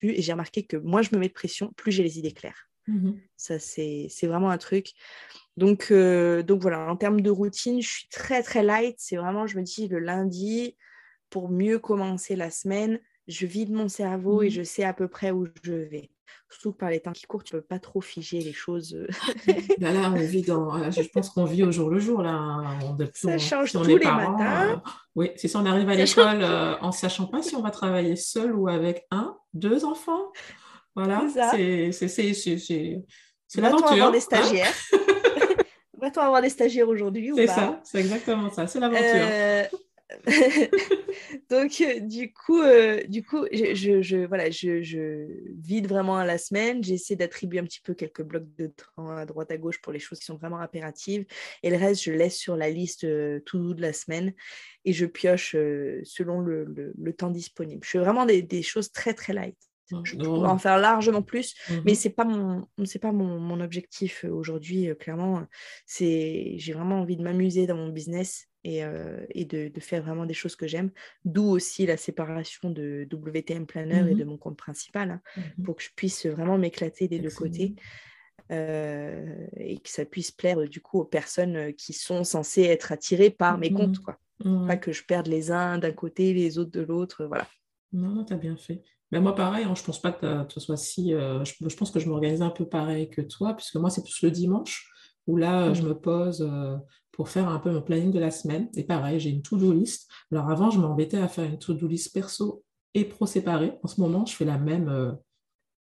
et j'ai remarqué que moi, je me mets de pression, plus j'ai les idées claires. Mmh Ça, c'est vraiment un truc. Donc, euh, donc voilà, en termes de routine, je suis très, très light. C'est vraiment, je me dis, le lundi, pour mieux commencer la semaine, je vide mon cerveau et mmh je sais à peu près où je vais. Surtout que par les temps qui courent, tu ne peux pas trop figer les choses. Bah là, on vit dans. Je pense qu'on vit au jour le jour. Là. On, ça change tous les matins. Euh, oui, c'est si on arrive à l'école euh, en sachant pas si on va travailler seul ou avec un, deux enfants. Voilà, c'est l'aventure. des hein. Va-t-on avoir des stagiaires aujourd'hui C'est ça, c'est exactement ça, c'est l'aventure. Euh, Donc, euh, du coup, euh, du coup je, je, voilà, je, je, vide vraiment à la semaine. J'essaie d'attribuer un petit peu quelques blocs de temps à droite à gauche pour les choses qui sont vraiment impératives. Et le reste, je laisse sur la liste euh, tout de la semaine et je pioche selon le, le, temps disponible. Je fais vraiment des, des choses très, très light. Je pourrais en faire largement plus, mais mmh ce n'est pas, mon, pas mon, mon objectif aujourd'hui, clairement. J'ai vraiment envie de m'amuser dans mon business et, euh, et de, de, faire vraiment des choses que j'aime. D'où aussi la séparation de WTM Planner et mmh de mon compte principal, hein, mmh pour que je puisse vraiment m'éclater des deux côtés. Euh, et que ça puisse plaire du coup aux personnes qui sont censées être attirées par mes comptes. Quoi. Pas que je perde les uns d'un côté, les autres de l'autre. Voilà. Non, tu as bien fait. Mais moi, pareil, hein, je pense pas que tu sois si. je, je, pense que je m'organise un peu pareil que toi, puisque moi, c'est plus le dimanche où là, je me pose pour faire un peu mon planning de la semaine. Et pareil, j'ai une to-do list. Alors avant, je m'embêtais à faire une to-do list perso et pro séparée. En ce moment, je fais la même, euh,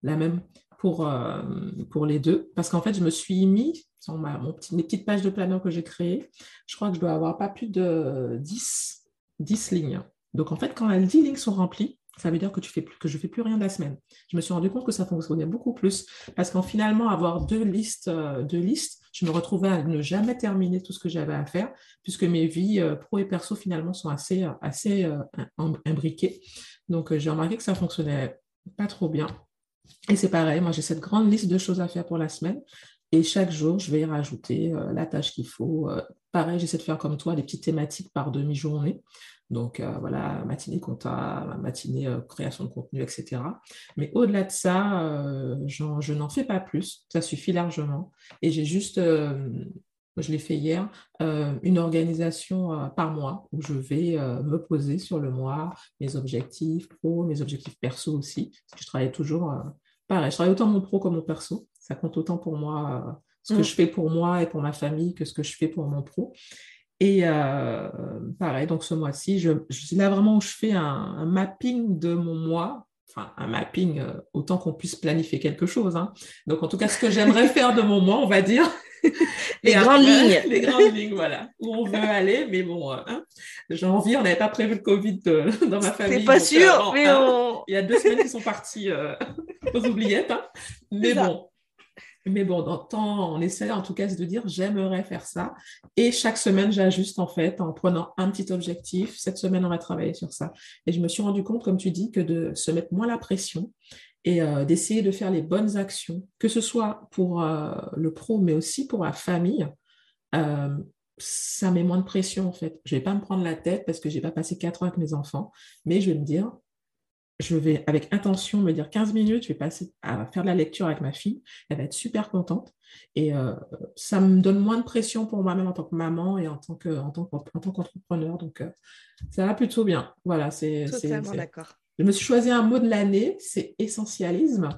la même pour, euh, pour les deux. Parce qu'en fait, je me suis mis sur ma, mon petit, mes petites pages de planeur que j'ai créées. Je crois que je dois avoir pas plus de 10, 10 lignes. Donc en fait, quand les 10 lignes sont remplies, ça veut dire que, tu fais je ne fais plus rien de la semaine. Je me suis rendu compte que ça fonctionnait beaucoup plus. Parce qu'en finalement, avoir deux listes, euh, je me retrouvais à ne jamais terminer tout ce que j'avais à faire, puisque mes vies euh, pro et perso finalement sont assez, assez imbriquées. Donc j'ai remarqué que ça fonctionnait pas trop bien. Et c'est pareil, moi j'ai cette grande liste de choses à faire pour la semaine. Et chaque jour, je vais y rajouter la tâche qu'il faut. pareil, j'essaie de faire comme toi des petites thématiques par demi-journée. Donc euh, voilà, matinée compta, matinée euh, création de contenu, etc. Mais au-delà de ça, euh, je n'en fais pas plus. Ça suffit largement. Et j'ai juste, je l'ai fait hier, une organisation par mois où je vais me poser sur le mois, mes objectifs pro, mes objectifs perso aussi. Parce que je travaille toujours, pareil, je travaille autant mon pro comme mon perso. Ça compte autant pour moi ce que mm. je fais pour moi et pour ma famille que ce que je fais pour mon pro. Et euh, pareil, donc ce mois-ci, je, suis là vraiment où je fais un, mapping de mon mois, enfin un mapping euh, autant qu'on puisse planifier quelque chose. Hein. Donc en tout cas, ce que j'aimerais faire de mon mois, on va dire. les grandes lignes. Les grandes lignes, voilà, où on veut aller. Mais bon, euh, hein, j'ai envie, on n'avait pas prévu le Covid dans ma famille. C'est pas sûr, mais hein, Il y a deux semaines qui sont parties aux oubliettes. Mais bon, mais bon, dans temps, on essaie en tout cas de dire j'aimerais faire ça. Et chaque semaine, j'ajuste en fait en prenant un petit objectif. Cette semaine, on va travailler sur ça. Et je me suis rendu compte, comme tu dis, que de se mettre moins la pression et euh, d'essayer de faire les bonnes actions, que ce soit pour euh, le pro, mais aussi pour la famille, euh, ça met moins de pression en fait. Je ne vais pas me prendre la tête parce que je n'ai pas passé quatre ans avec mes enfants, mais je vais me dire, je vais avec intention me dire 15 minutes, je vais passer à faire de la lecture avec ma fille, elle va être super contente. Et euh, ça me donne moins de pression pour moi-même en tant que maman et en tant que en tant, en tant qu'entrepreneur. Donc euh, ça va plutôt bien. Voilà, c'est. Totalement d'accord. Je me suis choisi un mot de l'année, c'est essentialisme.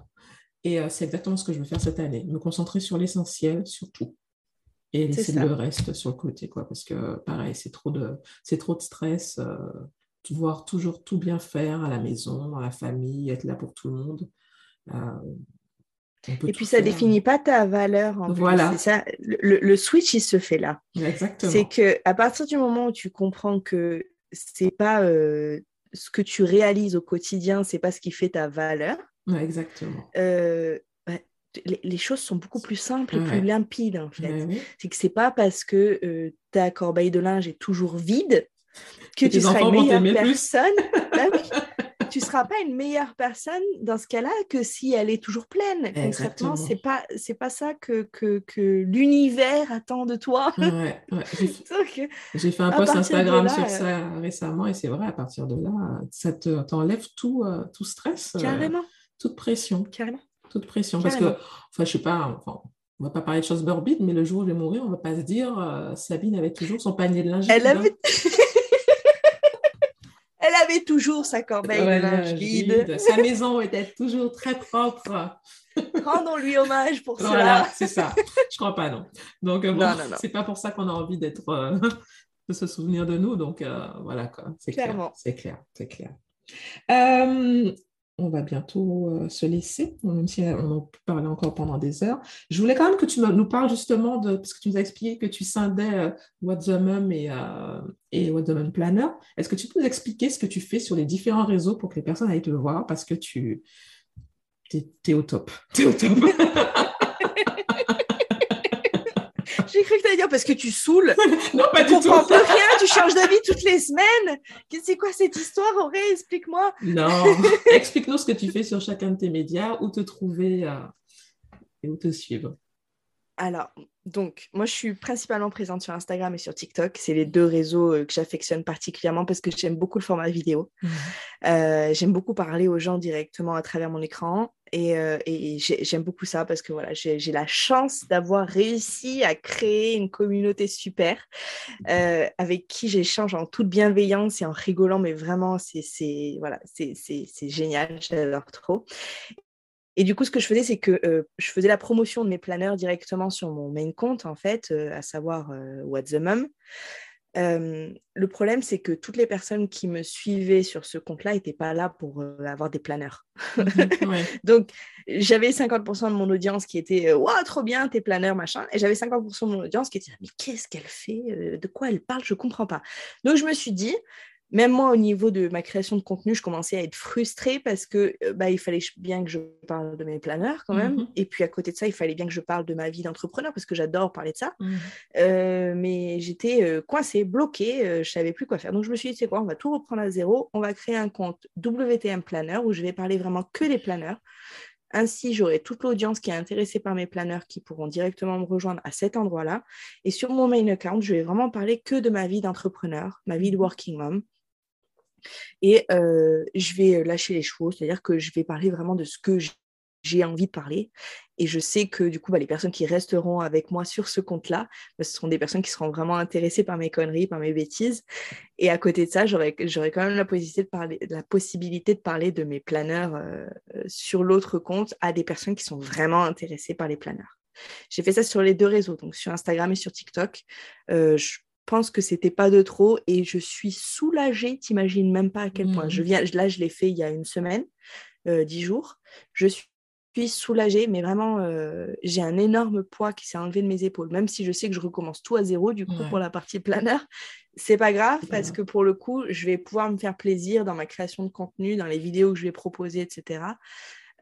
Et euh, c'est exactement ce que je veux faire cette année. Me concentrer sur l'essentiel, sur tout. Et laisser le reste sur le côté, quoi. Parce que pareil, c'est trop de, c'est trop de stress voir toujours tout bien faire à la maison, dans la famille, être là pour tout le monde. Euh, et puis ça ne définit pas ta valeur. En voilà. Ça. Le, switch, il se fait là. Exactement. C'est que à partir du moment où tu comprends que c'est pas euh, ce que tu réalises au quotidien, c'est pas ce qui fait ta valeur. exactement. Euh, bah, les, choses sont beaucoup plus simples et plus limpides en fait. C'est que c'est pas parce que ta corbeille de linge est toujours vide que tu seras une meilleure personne. bah oui, tu seras pas une meilleure personne dans ce cas-là que si elle est toujours pleine. Concrètement, c'est pas c'est pas ça que, que, que l'univers attend de toi. Ouais, J'ai fait un post Instagram sur ça euh, récemment et c'est vrai, à partir de là, ça t'enlève tout, euh, tout stress. Euh, Carrément. toute pression. Carrément. Toute pression. Parce que, enfin, je sais pas, enfin, on va pas parler de choses morbides, mais le jour où je vais mourir, on va pas se dire Sabine avait toujours son panier de linge. Elle avait... Avait toujours sa corbeille de linge vide. Sa maison était toujours très propre. Rendons-lui hommage pour cela. Voilà, c'est ça. Je crois pas, non. Donc, bon, c'est pas pour ça qu'on a envie d'être, euh, de se souvenir de nous. Donc, euh, voilà, quoi. C'est clair. C'est clair, c'est clair. Euh, on va bientôt euh, se laisser, même si on en peut parler encore pendant des heures. Je voulais quand même que tu nous parles justement de, parce que tu nous as expliqué que tu scindais euh, What the Mum et, euh, the Mum Planner. Est-ce que tu peux nous expliquer ce que tu fais sur les différents réseaux pour que les personnes aillent te voir parce que tu es, au top. Es au top. J'ai cru que tu allais dire parce que tu saoules. non, pas tu du tout. comprends plus rien, tu changes d'avis toutes les semaines. C'est quoi cette histoire, Auré? Explique-moi. Non, explique-nous ce que tu fais sur chacun de tes médias, où te trouver euh, et où te suivre. Alors, donc, moi, je suis principalement présente sur Instagram et sur TikTok. C'est les deux réseaux euh, que j'affectionne particulièrement parce que j'aime beaucoup le format vidéo. Mhm. Euh, j'aime beaucoup parler aux gens directement à travers mon écran. Et, euh, j'aime beaucoup ça parce que voilà, j'ai la chance d'avoir réussi à créer une communauté super avec qui j'échange en toute bienveillance et en rigolant, mais vraiment, c'est voilà, génial, j'adore trop. Et du coup, ce que je faisais, c'est que euh, je faisais la promotion de mes planeurs directement sur mon main compte, en fait, euh, à savoir euh, What's the Mum. Le problème, c'est que toutes les personnes qui me suivaient sur ce compte-là n'étaient pas là pour avoir des planeurs. Mhm, Donc, j'avais 50% de mon audience qui était Waouh, trop bien, tes planeurs, machin. Et j'avais 50% de mon audience qui était Mais qu'est-ce qu'elle fait De quoi elle parle Je ne comprends pas. Donc, je me suis dit même moi, au niveau de ma création de contenu, je commençais à être frustrée parce que euh, bah, il fallait bien que je parle de mes planeurs quand même. Mhm. Et puis à côté de ça, il fallait bien que je parle de ma vie d'entrepreneur parce que j'adore parler de ça. Mhm. Euh, mais j'étais euh, coincée, bloquée, je savais plus quoi faire. Donc je me suis dit, c'est quoi, on va tout reprendre à zéro. On va créer un compte WTM Planner où je vais parler vraiment que des planeurs. Ainsi, j'aurai toute l'audience qui est intéressée par mes planeurs qui pourront directement me rejoindre à cet endroit-là. Et sur mon main account, je vais vraiment parler que de ma vie d'entrepreneur, ma vie de working mom. Et euh, je vais lâcher les chevaux, c'est-à-dire que je vais parler vraiment de ce que j'ai envie de parler. Et je sais que du coup, bah, les personnes qui resteront avec moi sur ce compte-là, bah, ce seront des personnes qui seront vraiment intéressées par mes conneries, par mes bêtises. Et à côté de ça, j'aurai quand même la possibilité de parler, la possibilité de, parler de mes planeurs euh, sur l'autre compte à des personnes qui sont vraiment intéressées par les planeurs. J'ai fait ça sur les deux réseaux, donc sur Instagram et sur TikTok. Euh, pense que c'était pas de trop et je suis soulagée, t'imagines même pas à quel point. Je mmh. viens, là, je l'ai fait il y a une semaine, euh, dix jours. Je suis soulagée, mais vraiment, euh, j'ai un énorme poids qui s'est enlevé de mes épaules. Même si je sais que je recommence tout à zéro, du coup, pour la partie planeur, c'est pas grave parce que pour le coup, je vais pouvoir me faire plaisir dans ma création de contenu, dans les vidéos que je vais proposer, etc.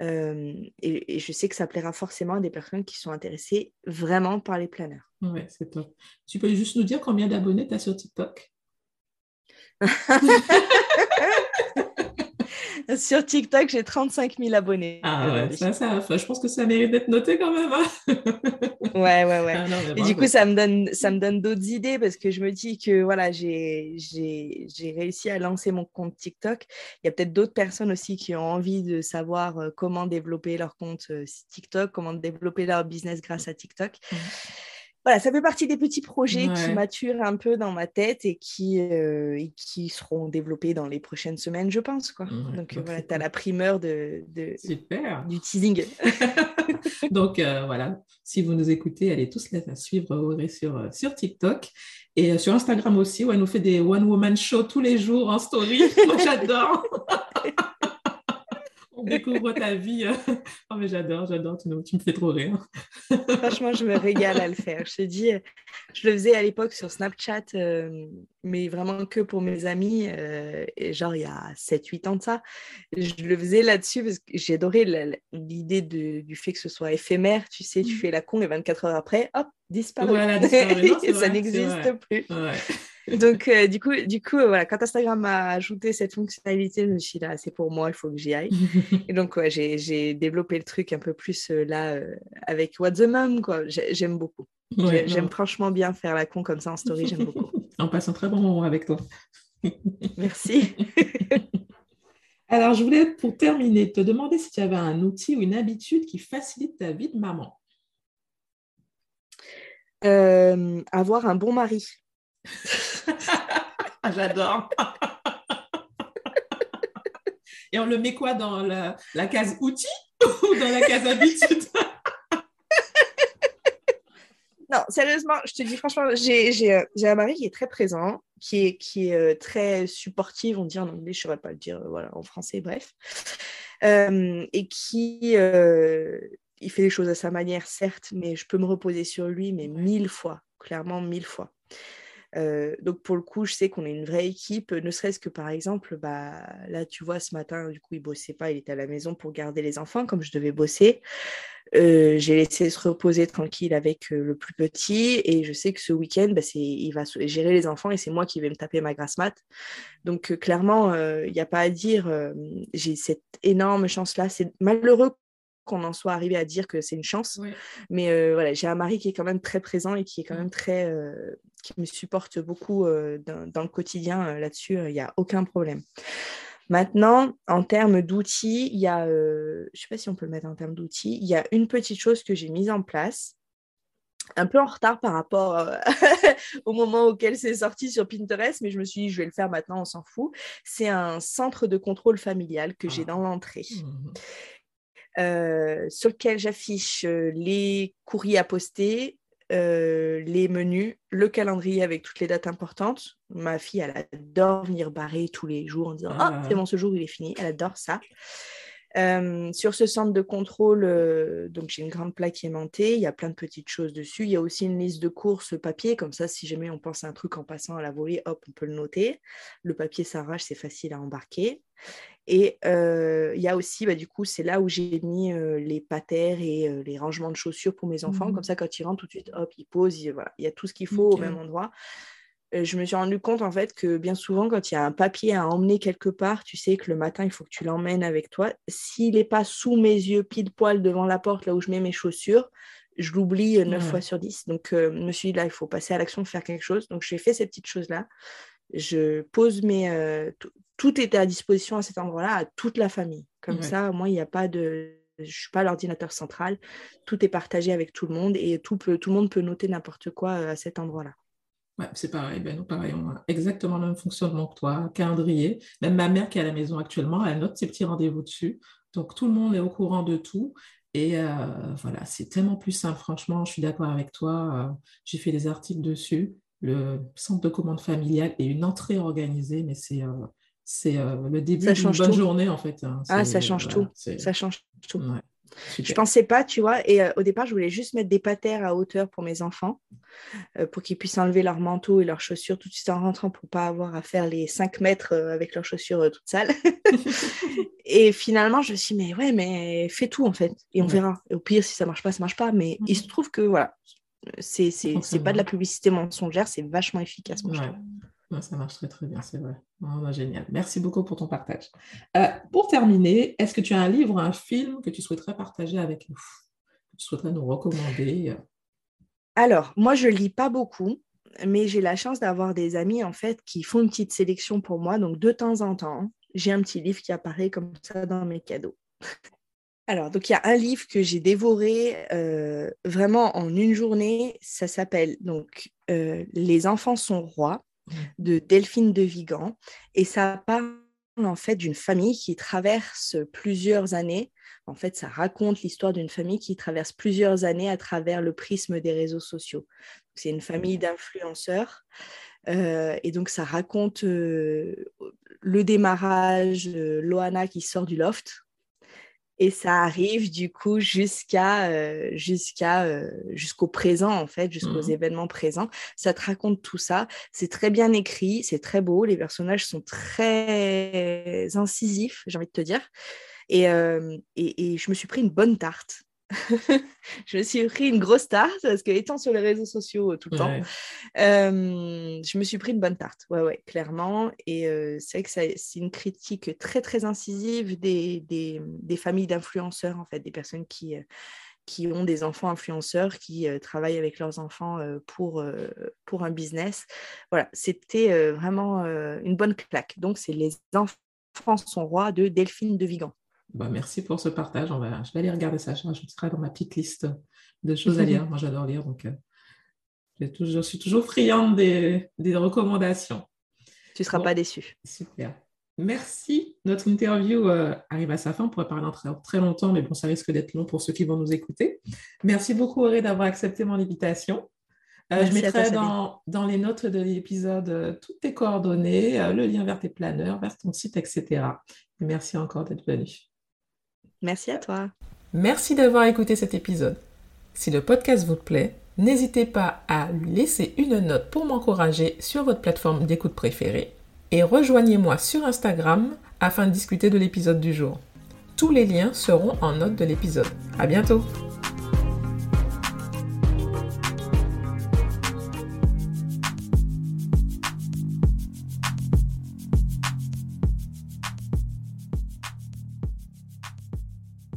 Euh, et, je sais que ça plaira forcément à des personnes qui sont intéressées vraiment par les planeurs. Ouais, c'est top. Tu peux juste nous dire combien d'abonnés tu as sur TikTok? Sur TikTok, j'ai 35 000 abonnés. Ah ouais, ça, ça, je pense que ça mérite d'être noté quand même. Hein. ouais, ouais, ouais. Ah et du coup, ça me donne, ça me donne d'autres idées parce que je me dis que voilà, j'ai réussi à lancer mon compte TikTok. Il y a peut-être d'autres personnes aussi qui ont envie de savoir euh, comment développer leur compte euh, TikTok, comment développer leur business grâce à TikTok. Mmh voilà, ça fait partie des petits projets qui maturent un peu dans ma tête et qui, euh, qui seront développés dans les prochaines semaines, je pense. Quoi. Donc, voilà, tu as la primeur de, de du teasing. Donc euh, voilà, si vous nous écoutez, allez tous la suivre Auré sur, euh, sur TikTok. Et sur Instagram aussi, où elle nous fait des one-woman shows tous les jours en story. Moi, j'adore on découvre ta vie. oh, mais j'adore, j'adore, tu, me fais trop rire. Franchement, je me régale à le faire. Je te dis, je le faisais à l'époque sur Snapchat, euh, mais vraiment que pour mes amis, euh, et genre il y a 7-8 ans de ça. Je le faisais là-dessus parce que j'ai adoré l'idée du fait que ce soit éphémère. Tu sais, tu mmh. fais la con et 24 heures après, hop, disparaît. Voilà, ça n'existe plus. Ouais. Donc, euh, du coup, du coup voilà, quand Instagram m'a ajouté cette fonctionnalité, je me suis dit, là, c'est pour moi, il faut que j'y aille. et donc, ouais, j'ai développé le truc un peu plus euh, là euh, avec What the Mom, quoi. J'aime beaucoup. j'aime franchement bien faire la con comme ça en story, j'aime beaucoup. On passe un très bon moment avec toi. Merci. Alors, je voulais, pour terminer, te demander si tu avais un outil ou une habitude qui facilite ta vie de maman. avoir un bon mari. J'adore. Et on le met quoi dans la, case outils ou dans la case habitude Non, sérieusement, je te dis franchement, j'ai un mari qui est très présent, qui est, qui est euh, très supportif, on dit en anglais, je ne saurais pas le dire euh, voilà, en français, bref. Euh, et qui il fait les choses à sa manière, certes, mais je peux me reposer sur lui, mais mille fois, clairement mille fois. Euh, donc pour le coup, je sais qu'on est une vraie équipe, ne serait-ce que par exemple, bah, là tu vois, ce matin, du coup, il bossait pas, il était à la maison pour garder les enfants comme je devais bosser. Euh, j'ai laissé se reposer tranquille avec euh, le plus petit et je sais que ce week-end, bah, il va gérer les enfants et c'est moi qui vais me taper ma grasse mat. Donc clairement, il n'y a pas à dire, j'ai cette énorme chance-là. C'est malheureux qu'on en soit arrivé à dire que c'est une chance. Mais voilà, j'ai un mari qui est quand même très présent et qui est quand même très, qui me supporte beaucoup euh, dans, le quotidien euh, là-dessus, il n'y a aucun problème. Maintenant, en termes d'outils, il y a, euh, je ne sais pas si on peut le mettre en termes d'outils, il y a une petite chose que j'ai mise en place, un peu en retard par rapport au moment auquel c'est sorti sur Pinterest, mais je me suis dit, je vais le faire maintenant, on s'en fout. C'est un centre de contrôle familial que j'ai ah. dans l'entrée. Mmh sur lequel j'affiche les courriers à poster, euh, les menus, le calendrier avec toutes les dates importantes. Ma fille, elle adore venir barrer tous les jours en disant Ah, c'est bon, ce jour, il est fini. Elle adore ça. Euh, sur ce centre de contrôle, euh, donc j'ai une grande plaque aimantée, il y a plein de petites choses dessus. Il y a aussi une liste de courses papier, comme ça, si jamais on pense à un truc en passant à la volée, hop, on peut le noter. Le papier s'arrache, c'est facile à embarquer. Et euh, il y a aussi, bah, du coup, c'est là où j'ai mis les patères et les rangements de chaussures pour mes enfants. Mmh comme ça, quand ils rentrent tout de suite, hop, ils posent. voilà. Il y a tout ce qu'il faut au même endroit. Euh, je me suis rendu compte en fait que bien souvent, quand il y a un papier à emmener quelque part, tu sais que le matin, il faut que tu l'emmènes avec toi. S'il n'est pas sous mes yeux, pile poil devant la porte, là où je mets mes chaussures, je l'oublie 9 euh, fois sur 10. Donc, euh, je me suis dit, là, il faut passer à l'action, faire quelque chose. Donc, j'ai fait ces petites choses-là. Je pose mes. tout était à disposition à cet endroit-là, à toute la famille. Comme ça, moi, il n'y a pas de. Je ne suis pas l'ordinateur central. Tout est partagé avec tout le monde et tout, peut, tout le monde peut noter n'importe quoi à cet endroit-là. Ouais, c'est pareil, ben nous pareil, on a exactement le même fonctionnement que toi, calendrier. Même ma mère qui est à la maison actuellement, elle note ses petits rendez-vous dessus. Donc tout le monde est au courant de tout. Et euh, voilà, c'est tellement plus simple, franchement, je suis d'accord avec toi. Euh, j'ai fait des articles dessus. Le centre de commande familiale et une entrée organisée, mais c'est euh, c'est le début d'une bonne journée en fait. Hein. Ah, ça change tout. Ça change tout. Je pensais pas, tu vois. Et euh, au départ, je voulais juste mettre des patères à hauteur pour mes enfants, euh, pour qu'ils puissent enlever leur manteau et leurs chaussures tout de suite en rentrant pour pas avoir à faire les 5 mètres euh, avec leurs chaussures toutes sales. et finalement, je me suis dit, mais ouais, mais fais tout en fait. Et on verra. Et au pire, si ça marche pas, ça marche pas. Mais il se trouve que voilà, c'est pas de la publicité mensongère, c'est vachement efficace. Ça marche très très bien, c'est vrai. Oh, génial. Merci beaucoup pour ton partage. Euh, pour terminer, est-ce que tu as un livre, un film que tu souhaiterais partager avec nous, que tu souhaiterais nous recommander Alors, moi, je lis pas beaucoup, mais j'ai la chance d'avoir des amis en fait qui font une petite sélection pour moi. Donc, de temps en temps, j'ai un petit livre qui apparaît comme ça dans mes cadeaux. Alors, donc il y a un livre que j'ai dévoré euh, vraiment en une journée. Ça s'appelle donc euh, Les enfants sont rois de Delphine de Vigan. Et ça parle en fait d'une famille qui traverse plusieurs années. En fait, ça raconte l'histoire d'une famille qui traverse plusieurs années à travers le prisme des réseaux sociaux. C'est une famille d'influenceurs. Euh, et donc, ça raconte le démarrage, Loana qui sort du loft, et ça arrive du coup jusqu'à euh, jusqu'à euh, jusqu'au présent en fait jusqu'aux mmh événements présents. Ça te raconte tout ça. C'est très bien écrit c'est très beau. Les personnages sont très incisifs j'ai envie de te dire. Et, euh, et, et, je me suis pris une bonne tarte je me suis pris une grosse tarte parce que étant sur les réseaux sociaux euh, tout le temps, euh, je me suis pris une bonne tarte, ouais, ouais, clairement. Et euh, c'est vrai que c'est une critique très, très incisive des, des, des familles d'influenceurs, en fait, des personnes qui, qui ont des enfants influenceurs, qui travaillent avec leurs enfants pour, pour un business. Voilà, c'était vraiment une bonne claque. Donc, c'est Les enfants sont rois de Delphine de Vigan. Bah, merci pour ce partage. On va, je vais aller regarder ça. Je serai dans ma petite liste de choses à lire. Moi, j'adore lire, donc euh, je suis toujours friande des, recommandations. Tu ne seras pas déçu. Super. Merci. Notre interview euh, arrive à sa fin. On pourrait parler en très, très, longtemps, mais bon, ça risque d'être long pour ceux qui vont nous écouter. Merci beaucoup, Auré, d'avoir accepté mon invitation. Euh, je mettrai dans, dans, les notes de l'épisode toutes tes coordonnées, le lien vers tes planeurs, vers ton site, etc. merci encore d'être venu. Merci à toi. Merci d'avoir écouté cet épisode. Si le podcast vous plaît, n'hésitez pas à laisser une note pour m'encourager sur votre plateforme d'écoute préférée et rejoignez-moi sur Instagram afin de discuter de l'épisode du jour. Tous les liens seront en note de l'épisode. À bientôt!